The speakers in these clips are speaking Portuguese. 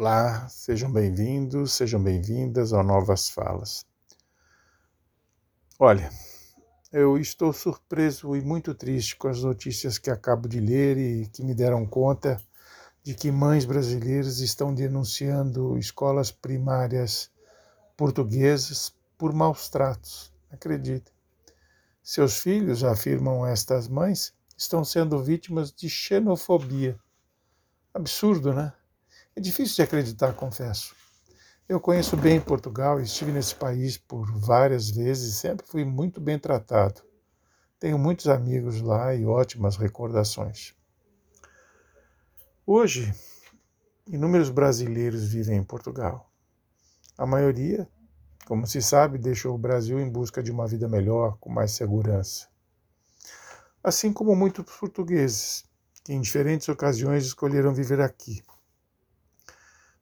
Olá, sejam bem-vindos, sejam bem-vindas ao Novas Falas. Olha, eu estou surpreso e muito triste com as notícias que acabo de ler e que me deram conta de que mães brasileiras estão denunciando escolas primárias portuguesas por maus tratos. Acreditem. Seus filhos, afirmam estas mães, estão sendo vítimas de xenofobia. Absurdo, né? É difícil de acreditar, confesso. Eu conheço bem Portugal, estive nesse país por várias vezes e sempre fui muito bem tratado. Tenho muitos amigos lá e ótimas recordações. Hoje, inúmeros brasileiros vivem em Portugal. A maioria como se sabe, deixou o Brasil em busca de uma vida melhor, com mais segurança. Assim como muitos portugueses, que em diferentes ocasiões escolheram viver aqui.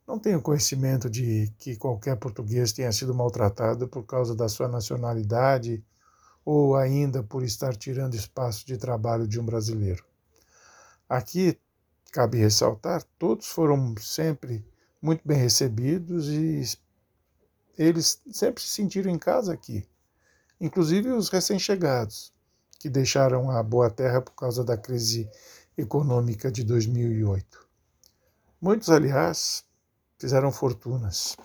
Não tenho conhecimento de que qualquer português tenha sido maltratado por causa da sua nacionalidade ou ainda por estar tirando espaço de trabalho de um brasileiro. Aqui, cabe ressaltar, todos foram sempre muito bem recebidos e eles sempre se sentiram em casa aqui, inclusive os recém-chegados, que deixaram a boa terra por causa da crise econômica de 2008. Muitos, aliás, fizeram fortunas.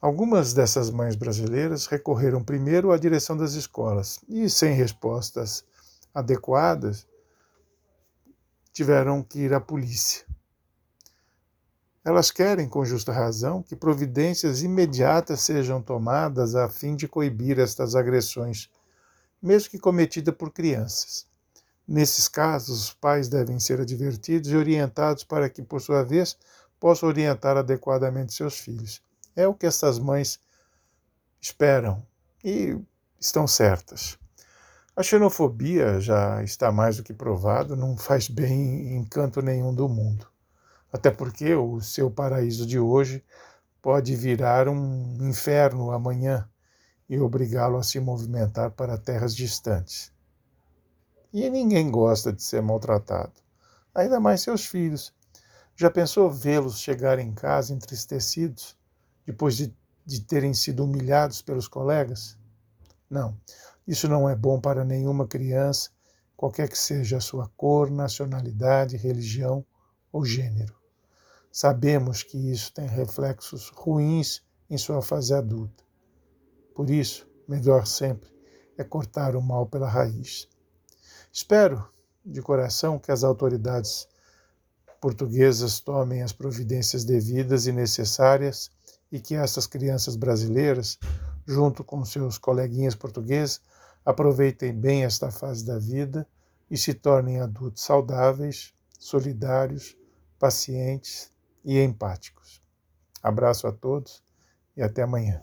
Algumas dessas mães brasileiras recorreram primeiro à direção das escolas e, sem respostas adequadas, tiveram que ir à polícia. Elas querem, com justa razão, que providências imediatas sejam tomadas a fim de coibir estas agressões, mesmo que cometidas por crianças. Nesses casos, os pais devem ser advertidos e orientados para que, por sua vez, possam orientar adequadamente seus filhos. É o que estas mães esperam e estão certas. A xenofobia já está mais do que provado, não faz bem em canto nenhum do mundo até porque o seu paraíso de hoje pode virar um inferno amanhã e obrigá-lo a se movimentar para terras distantes. E ninguém gosta de ser maltratado, ainda mais seus filhos. Já pensou vê-los chegar em casa entristecidos depois de, de terem sido humilhados pelos colegas? Não, isso não é bom para nenhuma criança, qualquer que seja a sua cor, nacionalidade, religião ou gênero. Sabemos que isso tem reflexos ruins em sua fase adulta. Por isso, melhor sempre é cortar o mal pela raiz. Espero, de coração, que as autoridades portuguesas tomem as providências devidas e necessárias e que essas crianças brasileiras, junto com seus coleguinhas portugueses, aproveitem bem esta fase da vida e se tornem adultos saudáveis, solidários, pacientes e empáticos. Abraço a todos e até amanhã.